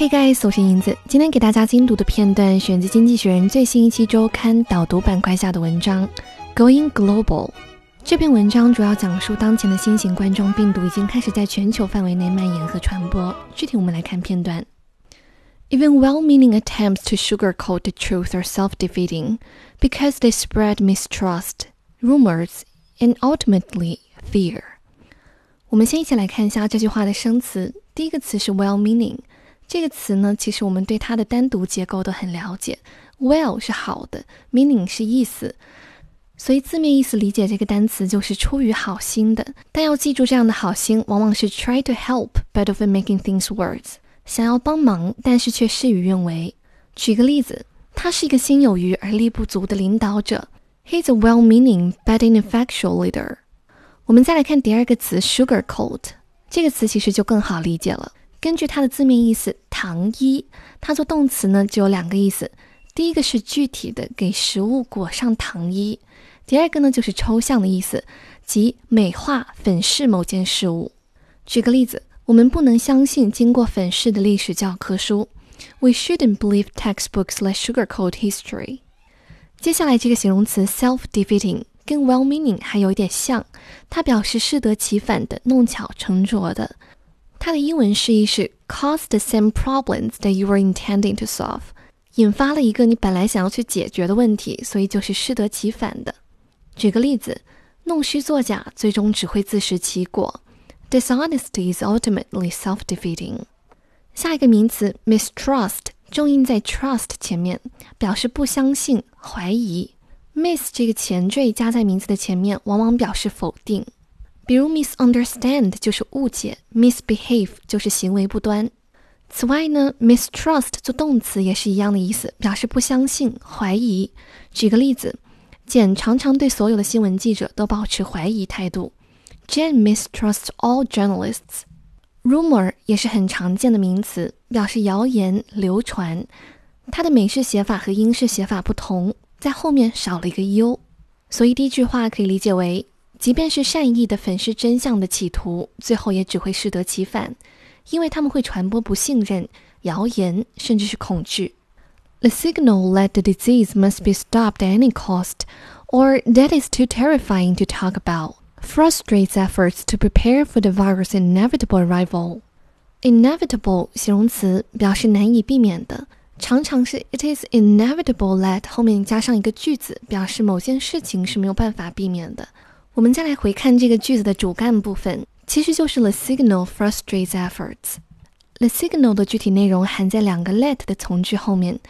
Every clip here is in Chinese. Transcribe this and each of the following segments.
Hey guys，我是银子。今天给大家精读的片段选自《经济学人》最新一期周刊导读板块下的文章《Going Global》。这篇文章主要讲述当前的新型冠状病毒已经开始在全球范围内蔓延和传播。具体我们来看片段。Even well-meaning attempts to sugarcoat the truth are self-defeating because they spread mistrust, rumors, and ultimately fear. 我们先一起来看一下这句话的生词。第一个词是 well-meaning。这个词呢，其实我们对它的单独结构都很了解。Well 是好的，meaning 是意思，所以字面意思理解这个单词就是出于好心的。但要记住，这样的好心往往是 try to help but of making things worse，想要帮忙，但是却事与愿违。举个例子，他是一个心有余而力不足的领导者。He's a well-meaning but ineffectual leader。我们再来看第二个词 sugarcoat，这个词其实就更好理解了。根据它的字面意思，糖衣，它做动词呢就有两个意思。第一个是具体的给食物裹上糖衣，第二个呢就是抽象的意思，即美化、粉饰某件事物。举个例子，我们不能相信经过粉饰的历史教科书。We shouldn't believe textbooks that sugarcoat history。接下来这个形容词 self-defeating 跟 well-meaning 还有一点像，它表示适得其反的、弄巧成拙的。它的英文释义是 cause the same problems that you were intending to solve，引发了一个你本来想要去解决的问题，所以就是适得其反的。举个例子，弄虚作假最终只会自食其果。Dishonesty is ultimately self-defeating。下一个名词 mistrust，重音在 trust 前面，表示不相信、怀疑。mis 这个前缀加在名词的前面，往往表示否定。比如 misunderstand 就是误解，misbehave 就是行为不端。此外呢，mistrust 做动词也是一样的意思，表示不相信、怀疑。举个例子，简常常对所有的新闻记者都保持怀疑态度。Jane mistrusts all journalists。rumor 也是很常见的名词，表示谣言、流传。它的美式写法和英式写法不同，在后面少了一个 u，所以第一句话可以理解为。即便是善意的粉饰真相的企图，最后也只会适得其反，因为他们会传播不信任、谣言，甚至是恐惧。The signal that the disease must be stopped at any cost, or that is too terrifying to talk about, frustrates efforts to prepare for the virus' inevitable arrival. Inevitable 形容词表示难以避免的，常常是 It is inevitable that 后面加上一个句子，表示某件事情是没有办法避免的。 我们再来回看这个句子的主干部分，其实就是 the signal frustrates efforts。the signal 的具体内容含在两个 let 的从句后面，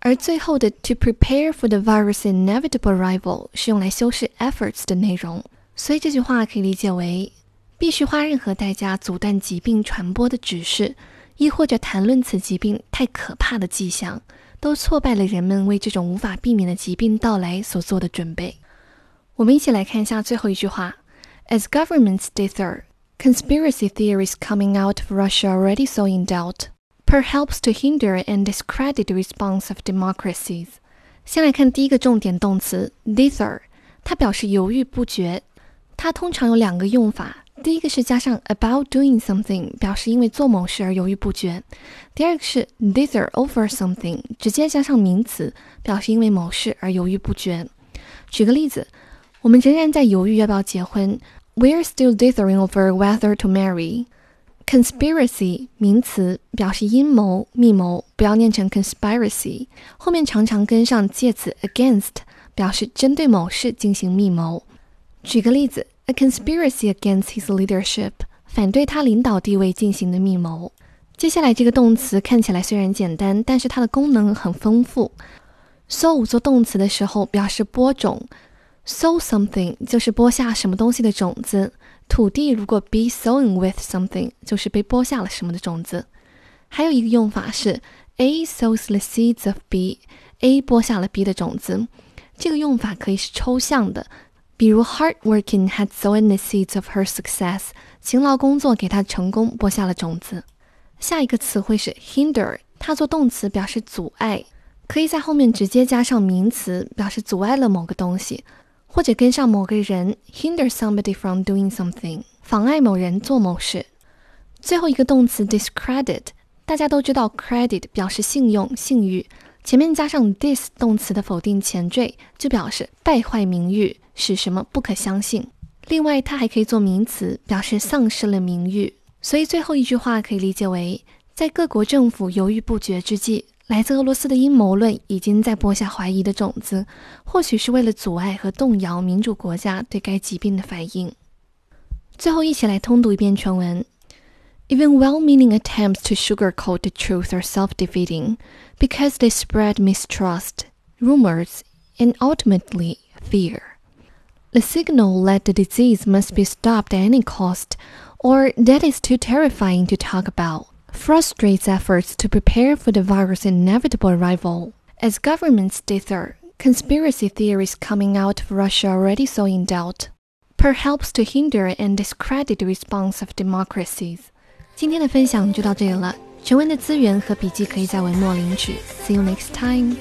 而最后的 to prepare for the virus' inevitable arrival 是用来修饰 efforts 的内容。所以这句话可以理解为必须花任何代价阻断疾病传播的指示，亦或者谈论此疾病太可怕的迹象，都挫败了人们为这种无法避免的疾病到来所做的准备。我们一起来看一下最后一句话：As governments dither, conspiracy theories coming out of Russia already so in doubt, perhaps to hinder and discredit the response of democracies。先来看第一个重点动词 dither，它表示犹豫不决。它通常有两个用法，第一个是加上 about doing something，表示因为做某事而犹豫不决；第二个是 dither over something，直接加上名词，表示因为某事而犹豫不决。举个例子。 我们仍然在犹豫要不要结婚。We're still dithering over whether to marry. Conspiracy 名词表示阴谋、密谋，不要念成 conspiracy。后面常常跟上介词 against，表示针对某事进行密谋。举个例子，a conspiracy against his leadership，反对他领导地位进行的密谋。接下来这个动词看起来虽然简单，但是它的功能很丰富。So 做动词的时候表示播种。Sow something 就是播下什么东西的种子。土地如果 be sown with something 就是被播下了什么的种子。还有一个用法是 A sows the seeds of B，A 播下了 B 的种子。这个用法可以是抽象的，比如 hardworking had sown the seeds of her success，勤劳工作给她成功播下了种子。下一个词汇是 hinder，它做动词表示阻碍，可以在后面直接加上名词，表示阻碍了某个东西。或者跟上某个人，hinder somebody from doing something，妨碍某人做某事。最后一个动词 discredit，大家都知道，credit 表示信用、信誉，前面加上 this 动词的否定前缀，就表示败坏名誉，使什么不可相信。另外，它还可以做名词，表示丧失了名誉。所以最后一句话可以理解为，在各国政府犹豫不决之际，来自俄罗斯的阴谋论已经在播下怀疑的种子，或许是为了阻碍和动摇民主国家对该疾病的反应。最后，一起来通读一遍全文。Even well-meaning attempts to sugarcoat the truth are self-defeating because they spread mistrust, rumors, and ultimately fear. The signal that the disease must be stopped at any cost, or that is too terrifying to talk about, frustrates efforts to prepare for the virus' inevitable arrival. As governments dither, conspiracy theories coming out of Russia already so in doubt, perhaps to hinder and discredit the response of democracies. 今天的分享就到这里了，全文的资源和笔记可以在文末领取。See you next time.